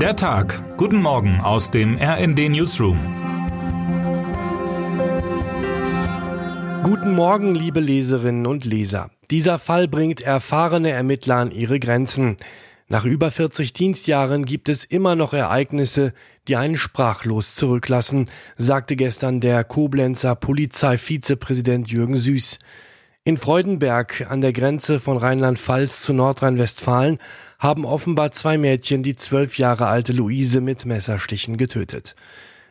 Der Tag. Guten Morgen aus dem RND Newsroom. Guten Morgen, liebe Leserinnen und Leser. Dieser Fall bringt erfahrene Ermittler an ihre Grenzen. Nach über 40 Dienstjahren gibt es immer noch Ereignisse, die einen sprachlos zurücklassen, sagte gestern der Koblenzer Polizeivizepräsident Jürgen Süß. In Freudenberg an der Grenze von Rheinland-Pfalz zu Nordrhein-Westfalen haben offenbar zwei Mädchen die zwölf Jahre alte Luise mit Messerstichen getötet.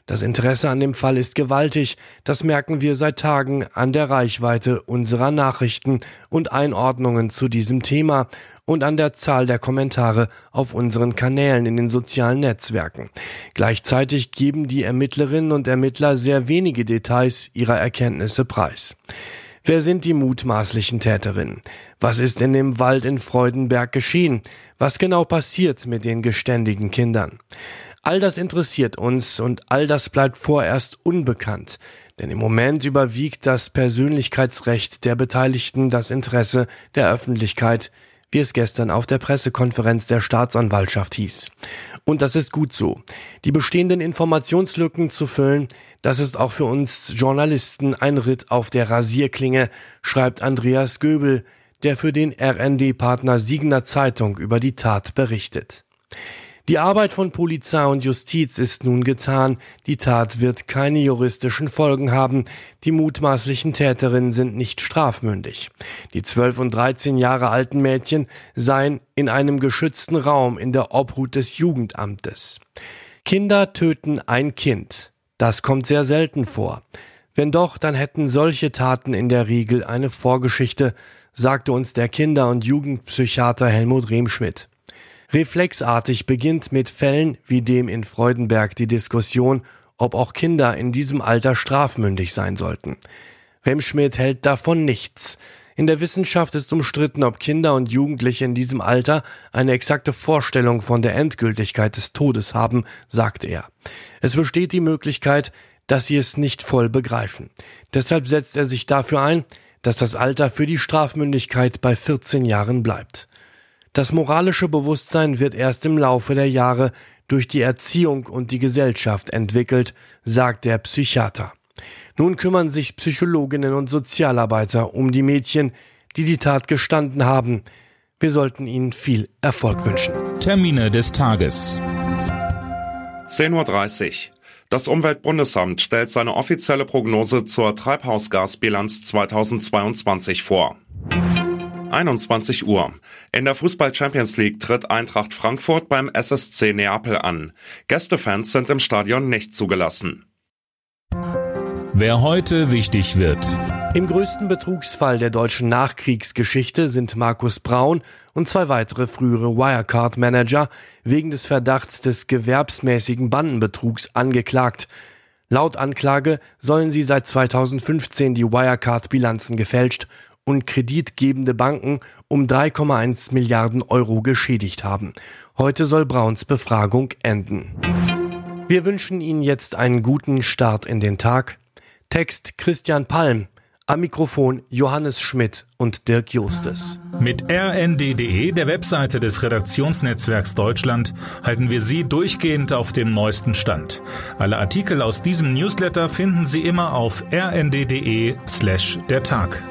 Das Interesse an dem Fall ist gewaltig, das merken wir seit Tagen an der Reichweite unserer Nachrichten und Einordnungen zu diesem Thema und an der Zahl der Kommentare auf unseren Kanälen in den sozialen Netzwerken. Gleichzeitig geben die Ermittlerinnen und Ermittler sehr wenige Details ihrer Erkenntnisse preis. Wer sind die mutmaßlichen Täterinnen? Was ist in dem Wald in Freudenberg geschehen? Was genau passiert mit den geständigen Kindern? All das interessiert uns und all das bleibt vorerst unbekannt, denn im Moment überwiegt das Persönlichkeitsrecht der Beteiligten das Interesse der Öffentlichkeit, wie es gestern auf der Pressekonferenz der Staatsanwaltschaft hieß. Und das ist gut so. Die bestehenden Informationslücken zu füllen, das ist auch für uns Journalisten ein Ritt auf der Rasierklinge, schreibt Andreas Göbel, der für den RND-Partner Siegner Zeitung über die Tat berichtet. Die Arbeit von Polizei und Justiz ist nun getan. Die Tat wird keine juristischen Folgen haben. Die mutmaßlichen Täterinnen sind nicht strafmündig. Die 12 und 13 Jahre alten Mädchen seien in einem geschützten Raum in der Obhut des Jugendamtes. Kinder töten ein Kind. Das kommt sehr selten vor. Wenn doch, dann hätten solche Taten in der Regel eine Vorgeschichte, sagte uns der Kinder- und Jugendpsychiater Helmut Remschmidt. Reflexartig beginnt mit Fällen wie dem in Freudenberg die Diskussion, ob auch Kinder in diesem Alter strafmündig sein sollten. Remschmidt hält davon nichts. In der Wissenschaft ist umstritten, ob Kinder und Jugendliche in diesem Alter eine exakte Vorstellung von der Endgültigkeit des Todes haben, sagte er. Es besteht die Möglichkeit, dass sie es nicht voll begreifen. Deshalb setzt er sich dafür ein, dass das Alter für die Strafmündigkeit bei 14 Jahren bleibt. Das moralische Bewusstsein wird erst im Laufe der Jahre durch die Erziehung und die Gesellschaft entwickelt, sagt der Psychiater. Nun kümmern sich Psychologinnen und Sozialarbeiter um die Mädchen, die die Tat gestanden haben. Wir sollten ihnen viel Erfolg wünschen. Termine des Tages. 10.30 Uhr. Das Umweltbundesamt stellt seine offizielle Prognose zur Treibhausgasbilanz 2022 vor. 21 Uhr. In der Fußball Champions League tritt Eintracht Frankfurt beim SSC Neapel an. Gästefans sind im Stadion nicht zugelassen. Wer heute wichtig wird. Im größten Betrugsfall der deutschen Nachkriegsgeschichte sind Markus Braun und zwei weitere frühere Wirecard-Manager wegen des Verdachts des gewerbsmäßigen Bandenbetrugs angeklagt. Laut Anklage sollen sie seit 2015 die Wirecard-Bilanzen gefälscht und kreditgebende Banken um 3,1 Milliarden Euro geschädigt haben. Heute soll Brauns Befragung enden. Wir wünschen Ihnen jetzt einen guten Start in den Tag. Text Christian Palm. Am Mikrofon Johannes Schmidt und Dirk Justes. Mit rnd.de, der Webseite des Redaktionsnetzwerks Deutschland, halten wir Sie durchgehend auf dem neuesten Stand. Alle Artikel aus diesem Newsletter finden Sie immer auf rnd.de slash der Tag.